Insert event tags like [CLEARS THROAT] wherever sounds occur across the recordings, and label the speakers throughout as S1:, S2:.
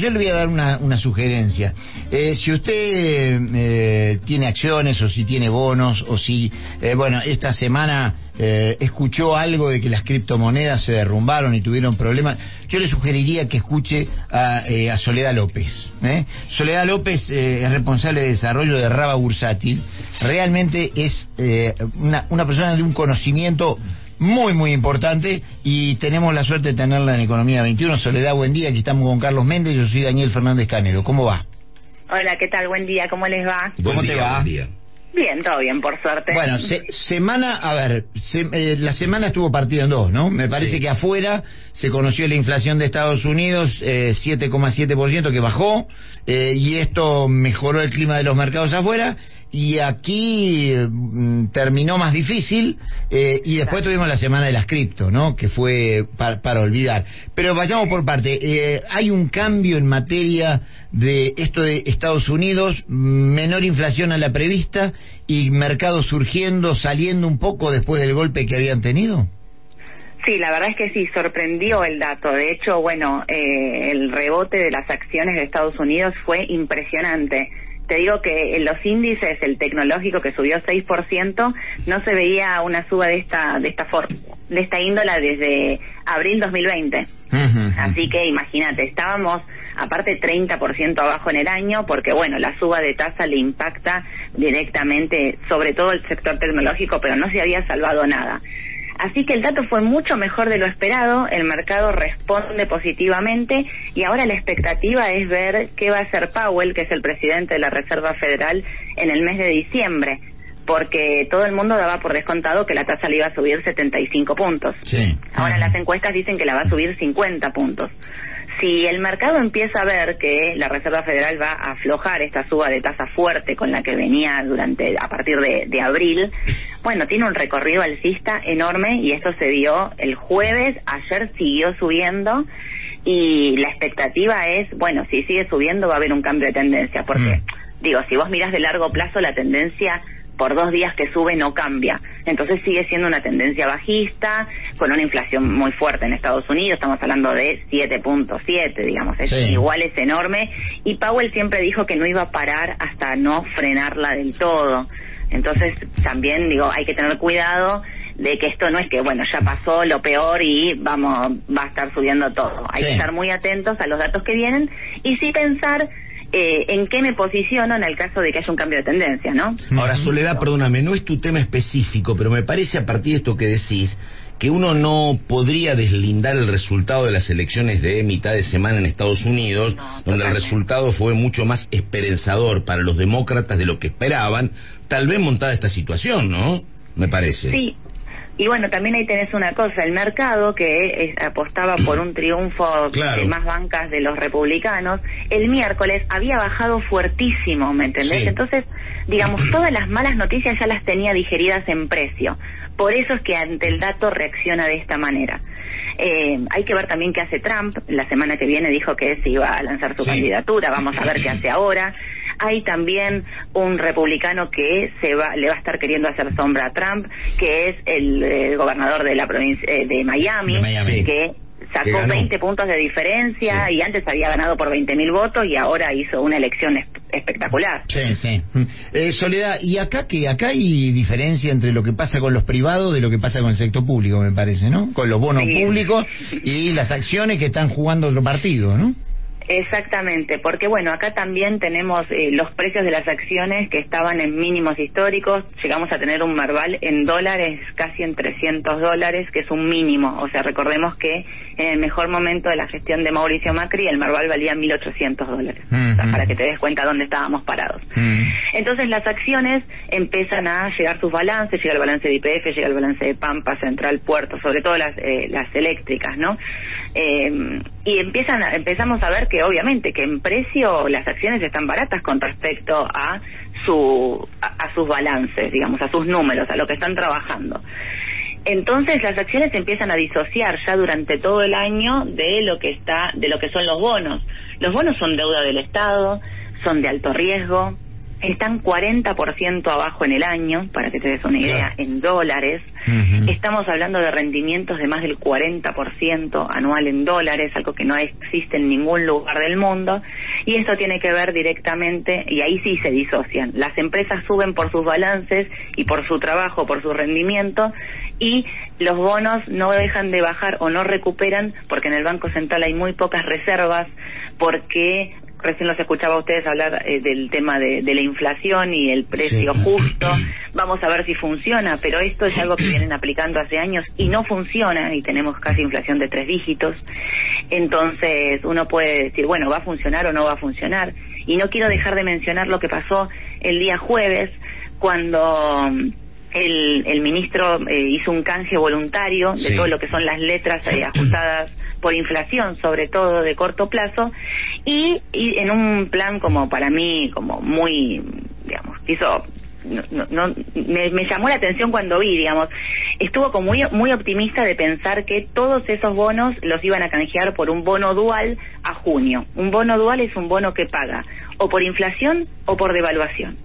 S1: yo le voy a dar una, una sugerencia. Eh, si usted eh, tiene acciones o si tiene bonos o si, eh, bueno, esta semana eh, escuchó algo de que las criptomonedas se derrumbaron y tuvieron problemas, yo le sugeriría que escuche a, eh, a Soledad López. Soledad López es responsable de desarrollo de Raba Bursátil. Realmente es una, una persona de un conocimiento muy, muy importante y tenemos la suerte de tenerla en Economía 21. Soledad, buen día. Aquí estamos con Carlos Méndez. Yo soy Daniel Fernández Canedo. ¿Cómo va?
S2: Hola, ¿qué tal? Buen día, ¿cómo les va?
S1: ¿Cómo te va?
S3: buen día.
S2: Bien, todo bien, por suerte.
S1: Bueno, se- semana, a ver, se- eh, la semana estuvo partida en dos, ¿no? Me parece
S3: Sí.
S1: que afuera se conoció la inflación de Estados Unidos, eh, 7,7% que bajó, eh, y esto mejoró el clima de los mercados afuera, y aquí mm, terminó más difícil, eh, y después tuvimos la semana de las cripto, ¿no? Que fue pa- para olvidar. Pero vayamos por parte, eh, hay un cambio en materia de esto de Estados Unidos, menor inflación a la prevista y mercado surgiendo, saliendo un poco después del golpe que habían tenido.
S2: Sí, la verdad es que sí, sorprendió el dato. De hecho, bueno, eh, el rebote de las acciones de Estados Unidos fue impresionante. Te digo que en los índices, el tecnológico que subió 6%, no se veía una suba de esta de esta for- de esta índola desde abril 2020. Así que imagínate, estábamos aparte 30% abajo en el año porque bueno, la suba de tasa le impacta directamente sobre todo el sector tecnológico, pero no se había salvado nada. Así que el dato fue mucho mejor de lo esperado, el mercado responde positivamente y ahora la expectativa es ver qué va a hacer Powell, que es el presidente de la Reserva Federal, en el mes de diciembre, porque todo el mundo daba por descontado que la tasa le iba a subir 75 puntos.
S1: Sí.
S2: Ahora las encuestas dicen que la va a subir 50 puntos. Si el mercado empieza a ver que la Reserva Federal va a aflojar esta suba de tasa fuerte con la que venía durante a partir de, de abril, bueno, tiene un recorrido alcista enorme y esto se dio el jueves, ayer siguió subiendo y la expectativa es, bueno, si sigue subiendo va a haber un cambio de tendencia, porque
S1: Mm.
S2: digo, si vos mirás de largo plazo la tendencia por dos días que sube no cambia. Entonces sigue siendo una tendencia bajista, con una inflación muy fuerte en Estados Unidos, estamos hablando de 7.7, digamos, es
S1: Sí.
S2: igual es enorme, y Powell siempre dijo que no iba a parar hasta no frenarla del todo. Entonces también digo, hay que tener cuidado de que esto no es que, bueno, ya pasó lo peor y vamos, va a estar subiendo todo. Hay
S1: Sí.
S2: que estar muy atentos a los datos que vienen y sí pensar eh, en qué me posiciono en el caso de que haya un cambio de tendencia, ¿no?
S3: Ahora, Soledad, perdóname, no es tu tema específico, pero me parece a partir de esto que decís que uno no podría deslindar el resultado de las elecciones de mitad de semana en Estados Unidos,
S2: No,
S3: donde el resultado fue mucho más esperanzador para los demócratas de lo que esperaban, tal vez montada esta situación, ¿no? Me parece.
S2: Sí. Y bueno, también ahí tenés una cosa, el mercado que apostaba por un triunfo
S3: Claro.
S2: de más bancas de los republicanos, el miércoles había bajado fuertísimo, ¿me entendés?
S3: Sí.
S2: Entonces, digamos, [CLEARS THROAT] todas las malas noticias ya las tenía digeridas en precio. Por eso es que ante el dato reacciona de esta manera. Eh, hay que ver también qué hace Trump. La semana que viene dijo que se iba a lanzar su
S3: Sí.
S2: candidatura. Vamos a ver qué hace ahora. Hay también un republicano que se va, le va a estar queriendo hacer sombra a Trump, que es el gobernador de la provincia eh, de, Miami,
S1: De Miami.
S2: que
S3: Que
S2: sacó
S3: ganó.
S2: 20 puntos de diferencia
S3: Sí.
S2: y antes había ganado por 20 mil votos y ahora hizo una elección es- espectacular.
S1: Sí, sí. Eh, Soledad, ¿y acá qué? Acá hay diferencia entre lo que pasa con los privados de lo que pasa con el sector público, me parece, ¿no? Con los bonos
S2: Sí.
S1: públicos y las acciones que están jugando otro partido, ¿no?
S2: Exactamente, porque bueno, acá también tenemos eh, los precios de las acciones que estaban en mínimos históricos, llegamos a tener un Marval en dólares casi en 300 dólares, que es un mínimo, o sea, recordemos que en el mejor momento de la gestión de Mauricio Macri el Marval valía 1.800 dólares, o sea,
S1: Ujú.
S2: para que te des cuenta dónde estábamos parados. Entonces las acciones empiezan a llegar sus balances, llega el balance de IPF, llega el balance de Pampa, Central, Puerto, sobre todo las, eh, las eléctricas, ¿no? Eh, y empiezan a- empezamos a ver que obviamente que en precio las acciones están baratas con respecto a su a, a sus balances, digamos, a sus números, a lo que están trabajando. Entonces las acciones empiezan a disociar ya durante todo el año de lo que está, de lo que son los bonos. Los bonos son deuda del Estado, son de alto riesgo, están 40% abajo en el año, para que te des una idea, en dólares. Estamos hablando de rendimientos de más del 40% anual en dólares, algo que no existe en ningún lugar del mundo. Y esto tiene que ver directamente, y ahí sí se disocian. Las empresas suben por sus balances y por su trabajo, por su rendimiento, y los bonos no dejan de bajar o no recuperan porque en el Banco Central hay muy pocas reservas, porque recién los escuchaba a ustedes hablar eh, del tema de, la inflación y el precio justo. Vamos a ver si funciona, pero esto es algo que vienen aplicando hace años y no funciona y tenemos casi inflación de tres dígitos. Entonces uno puede decir, bueno, va a funcionar o no va a funcionar. Y no quiero dejar de mencionar lo que pasó el día jueves cuando el, el ministro eh, hizo un canje voluntario de todo lo que son las letras eh, ajustadas por inflación, sobre todo de corto plazo, y, en un plan como para mí, como muy, digamos, hizo no, no, me, me, llamó la atención cuando vi, digamos, estuvo como muy, muy optimista de pensar que todos esos bonos los iban a canjear por un bono dual a junio. Un bono dual es un bono que paga o por inflación o por devaluación.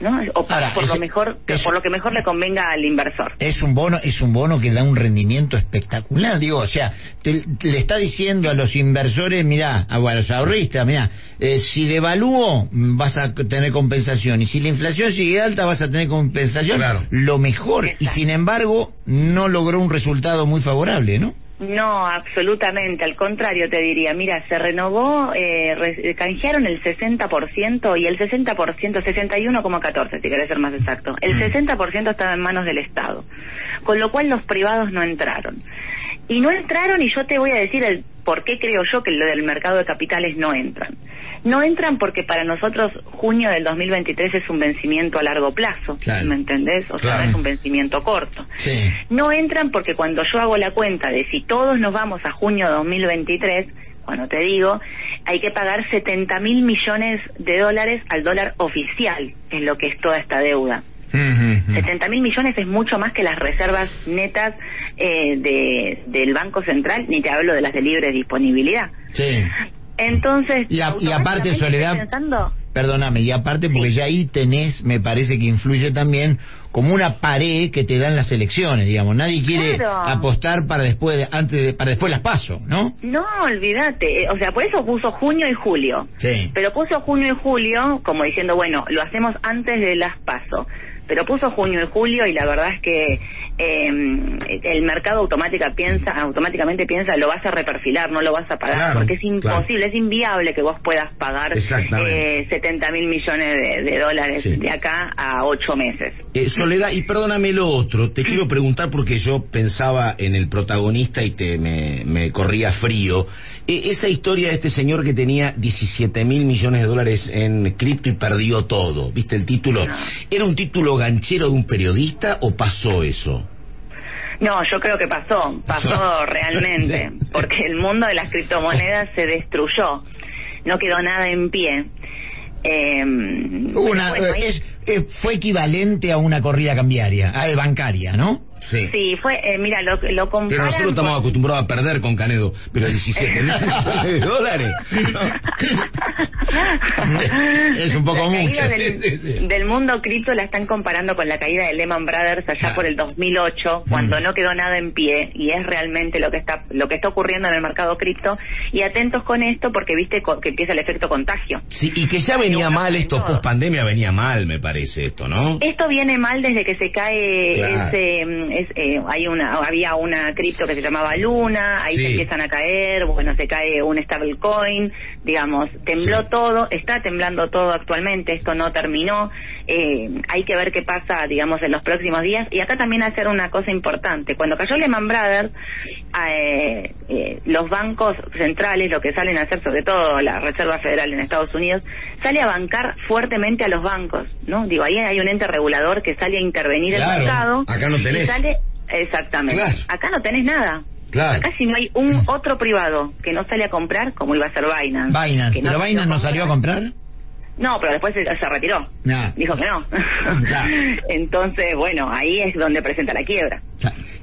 S2: ¿No? O por lo mejor, por lo que mejor le convenga al inversor.
S1: Es un bono, es un bono que da un rendimiento espectacular, digo, o sea, le está diciendo a los inversores, mira, a, los ahorristas, mira, eh, si devalúo vas a tener compensación y si la inflación sigue alta vas a tener compensación, lo mejor y sin embargo no logró un resultado muy favorable, ¿no?
S2: No, absolutamente, al contrario te diría, mira, se renovó, eh, canjearon el 60% y el 60%, 61,14 si querés ser más exacto, el 60% mm. estaba en manos del Estado, con lo cual los privados no entraron. Y no entraron y yo te voy a decir el por qué creo yo que lo del mercado de capitales no entran. No entran porque para nosotros junio del 2023 es un vencimiento a largo plazo, ¿me entendés? O sea, no es un vencimiento corto. No entran porque cuando yo hago la cuenta de si todos nos vamos a junio de 2023, cuando te digo, hay que pagar 70 mil millones de dólares al dólar oficial, es lo que es toda esta deuda. 70 mil millones es mucho más que las reservas netas eh, de, del Banco Central, ni te hablo de las de libre disponibilidad.
S1: Sí.
S2: Entonces,
S1: y, aparte, Soledad, perdóname, y aparte porque ya ahí tenés, me parece que influye también como una pared que te dan las elecciones, digamos. Nadie quiere apostar para después, antes para después las paso, ¿no?
S2: No, olvídate. O sea, por eso puso junio y julio.
S1: Sí.
S2: Pero puso junio y julio como diciendo, bueno, lo hacemos antes de las paso. Pero puso junio y julio y la verdad es que eh, el mercado automática piensa, automáticamente piensa lo vas a reperfilar, no lo vas a pagar, porque es imposible, es inviable que vos puedas pagar eh, 70 mil millones de, dólares de acá a ocho meses.
S3: Eh, Soledad, y perdóname lo otro, te quiero preguntar porque yo pensaba en el protagonista y te me, corría frío. Eh, esa historia de este señor que tenía 17 mil millones de dólares en cripto y perdió todo, ¿viste el título? ¿Era un título ganchero de un periodista o pasó eso?
S2: No, yo creo que pasó, pasó [LAUGHS] realmente, porque el mundo de las criptomonedas se destruyó, no quedó nada en pie.
S1: Eh, una, fue equivalente a una corrida cambiaria, a bancaria, ¿no?
S2: Sí. fue, eh, mira, lo, lo comparan...
S3: Pero nosotros estamos acostumbrados a perder con Canedo, pero [LAUGHS] 17 mil de dólares. [LAUGHS]
S1: es un poco
S2: la
S1: mucho.
S2: Del, del, mundo cripto la están comparando con la caída de Lehman Brothers allá por el 2008, cuando mm. no quedó nada en pie, y es realmente lo que está lo que está ocurriendo en el mercado cripto. Y atentos con esto, porque viste que empieza el efecto contagio.
S3: Sí, y que ya venía mal esto, post pandemia venía mal, me parece esto, ¿no?
S2: Esto viene mal desde que se cae ese mm, eh, hay una, había una cripto que se llamaba Luna, ahí se empiezan a caer, bueno, se cae un stablecoin, digamos, tembló todo, está temblando todo actualmente, esto no terminó, eh, hay que ver qué pasa, digamos, en los próximos días, y acá también hacer una cosa importante, cuando cayó Lehman Brothers, eh, eh, los bancos centrales, lo que salen a hacer, sobre todo la Reserva Federal en Estados Unidos, sale a bancar fuertemente a los bancos, ¿no? Digo, ahí hay un ente regulador que sale a intervenir el mercado.
S3: Acá no tenés.
S2: exactamente. Acá no tenés nada. Acá si no hay un otro privado que no sale a comprar, como iba a ser Binance.
S1: Binance. ¿Pero Binance no salió a comprar?
S2: No, pero después se, se retiró.
S1: Ah.
S2: Dijo que no. [LAUGHS] Entonces, bueno, ahí es donde presenta la quiebra.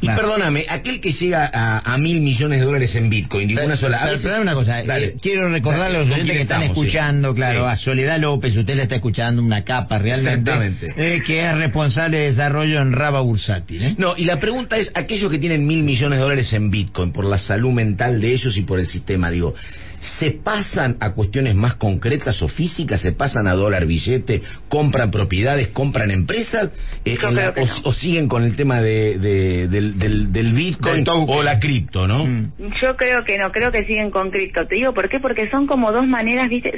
S3: Y perdóname, aquel que llega a, a mil millones de dólares en Bitcoin, ninguna sola. a
S1: pero dame una cosa, eh, quiero recordarle a los
S3: ¿Con
S1: oyentes que están
S3: estamos? Sí.
S1: escuchando, claro,
S3: Sí.
S1: a Soledad López, usted la está escuchando, una capa realmente,
S3: Exactamente.
S1: eh, que es responsable de desarrollo en Raba Bursátil. ¿eh?
S3: No, y la pregunta es, aquellos que tienen mil millones de dólares en Bitcoin, por la salud mental de ellos y por el sistema, digo, ¿se pasan a cuestiones más concretas o físicas? ¿Se pasan a dólar billete? ¿Compran propiedades? ¿Compran empresas? Eh, la- o,
S2: no.
S3: o siguen con el tema de, de- del, del, del Bitcoin
S1: Del
S3: o la cripto, no?
S1: Mm.
S2: Yo creo que no, creo que siguen con cripto. Te digo, ¿por qué? Porque son como dos maneras, ¿viste?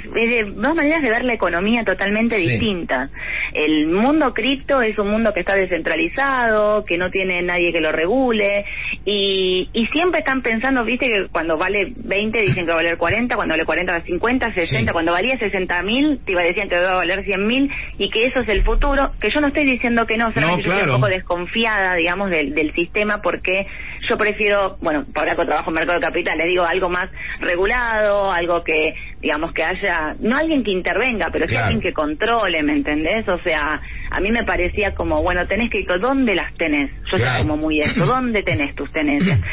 S2: Dos maneras de ver la economía totalmente
S3: Sí.
S2: distintas. El mundo cripto es un mundo que está descentralizado, que no tiene nadie que lo regule, y, y siempre están pensando, ¿viste? Que cuando vale 20 dicen que va a valer 40, cuando vale 40 va a 50, 60,
S3: Sí.
S2: cuando valía 60 mil, te iba decían que va a valer 100 mil, y que eso es el futuro, que yo no estoy diciendo que no, solamente yo estoy
S3: claro.
S2: un poco desconfiada, digamos, del, del sistema porque yo prefiero, bueno, ahora que trabajo en mercado de capital, les digo algo más regulado, algo que, digamos, que haya, no alguien que intervenga, pero sí
S3: Claro.
S2: alguien que controle, ¿me entendés? O sea, a mí me parecía como, bueno, tenés que ir, ¿dónde las tenés? Yo
S3: Claro.
S2: soy como muy esto, ¿dónde tenés tus tenencias? [CLEARS THROAT]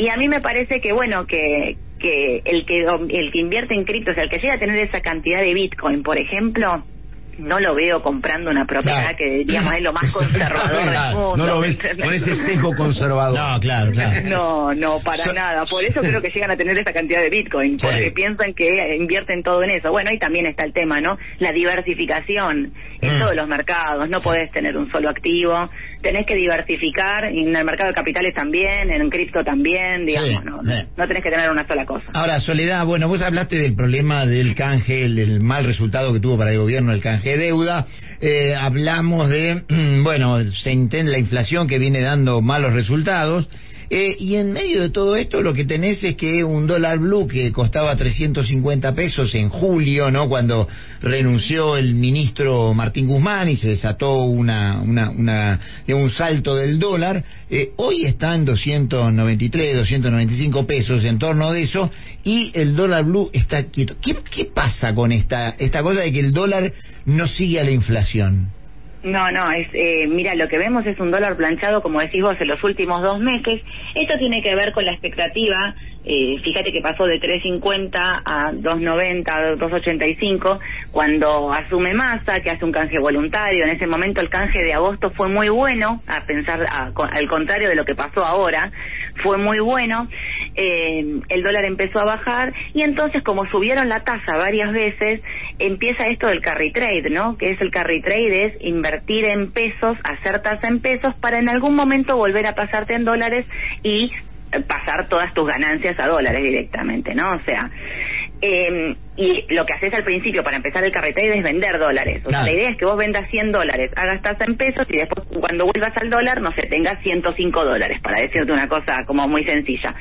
S2: Y a mí me parece que, bueno, que que el que el que invierte en cripto, o sea, el que llega a tener esa cantidad de Bitcoin, por ejemplo, no lo veo comprando una propiedad
S1: Claro.
S2: que diríamos es lo más [LAUGHS] conservador del mundo.
S3: no lo
S2: ¿me
S3: ves con ese sesgo conservador.
S1: No, claro, claro.
S2: No, no, para
S1: So-
S2: nada. Por eso creo que llegan a tener esa cantidad de Bitcoin,
S1: Sí.
S2: porque piensan que invierten todo en eso. Bueno, ahí también está el tema, ¿no? La diversificación en
S1: Mm.
S2: todos los mercados. No podés tener un solo activo. Tenés que diversificar en el mercado de capitales también, en cripto también, digamos,
S1: Sí,
S2: ¿no?
S1: sí.
S2: No tenés que tener una sola cosa.
S1: Ahora, Soledad, bueno, vos hablaste del problema del canje, el, el mal resultado que tuvo para el gobierno el canje de deuda. Eh, hablamos de, [CLEARS THROAT] bueno, se intenta la inflación que viene dando malos resultados. Eh, y en medio de todo esto lo que tenés es que un dólar blue que costaba 350 pesos en julio, ¿no? Cuando renunció el ministro Martín Guzmán y se desató una, una, una, de un salto del dólar, eh, hoy está en 293, 295 pesos, en torno de eso, y el dólar blue está quieto. ¿Qué, qué pasa con esta, esta cosa de que el dólar no sigue a la inflación?
S2: No, no, es, eh, mira, lo que vemos es un dólar planchado, como decís vos, en los últimos dos meses. Esto tiene que ver con la expectativa, eh, fíjate que pasó de 3.50 a 2.90, a 2.85, cuando asume Massa, que hace un canje voluntario. En ese momento el canje de agosto fue muy bueno, a pensar, a- al contrario de lo que pasó ahora, fue muy bueno. Eh, el dólar empezó a bajar y entonces como subieron la tasa varias veces, empieza esto del carry trade, ¿no? Que es el carry trade, es invertir en pesos, hacer tasa en pesos para en algún momento volver a pasarte en dólares y pasar todas tus ganancias a dólares directamente, ¿no? O sea, eh, y lo que haces al principio para empezar el carry trade es vender dólares. O sea, la idea es que vos vendas 100 dólares, hagas tasa en pesos y después cuando vuelvas al dólar, no sé, tengas 105 dólares, para decirte una cosa como muy sencilla.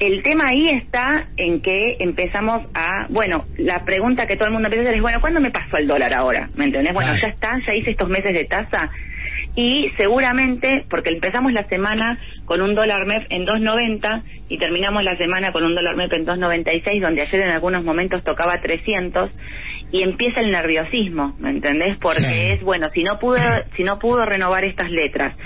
S2: El tema ahí está en que empezamos a, bueno, la pregunta que todo el mundo empieza a hacer es, bueno, ¿cuándo me pasó el dólar ahora? ¿Me entendés? Bueno,
S1: Claro.
S2: ya está, ya hice estos meses de tasa y seguramente, porque empezamos la semana con un dólar MEP en 2.90 y terminamos la semana con un dólar MEP en 2.96, donde ayer en algunos momentos tocaba 300 y empieza el nerviosismo, ¿me entendés? Porque
S1: Sí.
S2: es, bueno, si no pudo, si no pudo renovar estas letras,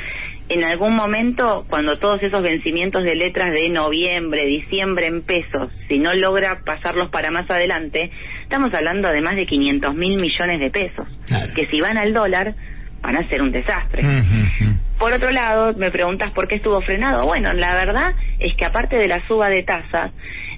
S2: en algún momento, cuando todos esos vencimientos de letras de noviembre, diciembre en pesos, si no logra pasarlos para más adelante, estamos hablando de más de 500 mil millones de pesos,
S1: Claro.
S2: que si van al dólar, van a ser un desastre. Por otro lado, me preguntas por qué estuvo frenado. Bueno, la verdad es que aparte de la suba de tasas,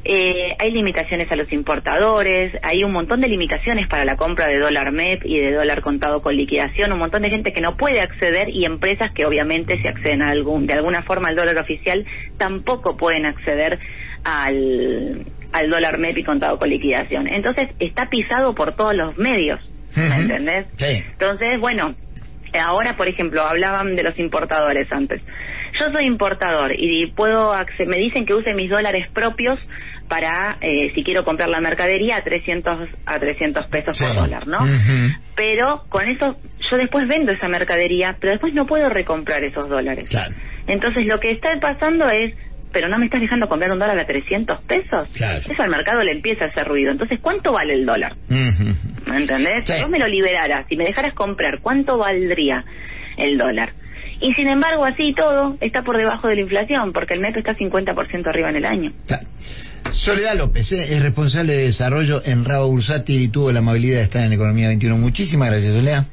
S2: eh, hay limitaciones a los importadores, hay un montón de limitaciones para la compra de dólar MEP y de dólar contado con liquidación, un montón de gente que no puede acceder y empresas que obviamente si acceden a algún, de alguna forma al dólar oficial tampoco pueden acceder al, al dólar MEP y contado con liquidación. Entonces está pisado por todos los medios, ¿me
S1: Ujú.
S2: entendés?
S1: Sí.
S2: Entonces, bueno, ahora, por ejemplo, hablaban de los importadores antes. Yo soy importador y puedo me dicen que use mis dólares propios para, eh, si quiero comprar la mercadería, a 300, a 300 pesos por dólar, ¿no? Pero con eso yo después vendo esa mercadería, pero después no puedo recomprar esos dólares.
S1: Claro.
S2: Entonces lo que está pasando es, pero no me estás dejando comprar un dólar a 300 pesos.
S1: Claro.
S2: Eso al mercado le empieza a hacer ruido. Entonces, ¿cuánto vale el dólar?
S1: Ujú.
S2: ¿Me entendés?
S1: Sí.
S2: Si vos me lo liberaras, si me dejaras comprar, ¿cuánto valdría el dólar? Y sin embargo, así todo, está por debajo de la inflación, porque el neto está 50% arriba en el año.
S1: Claro. Soledad López eh, es responsable de desarrollo en Rabo Bursati y tuvo la amabilidad de estar en Economía 21. Muchísimas gracias, Soledad.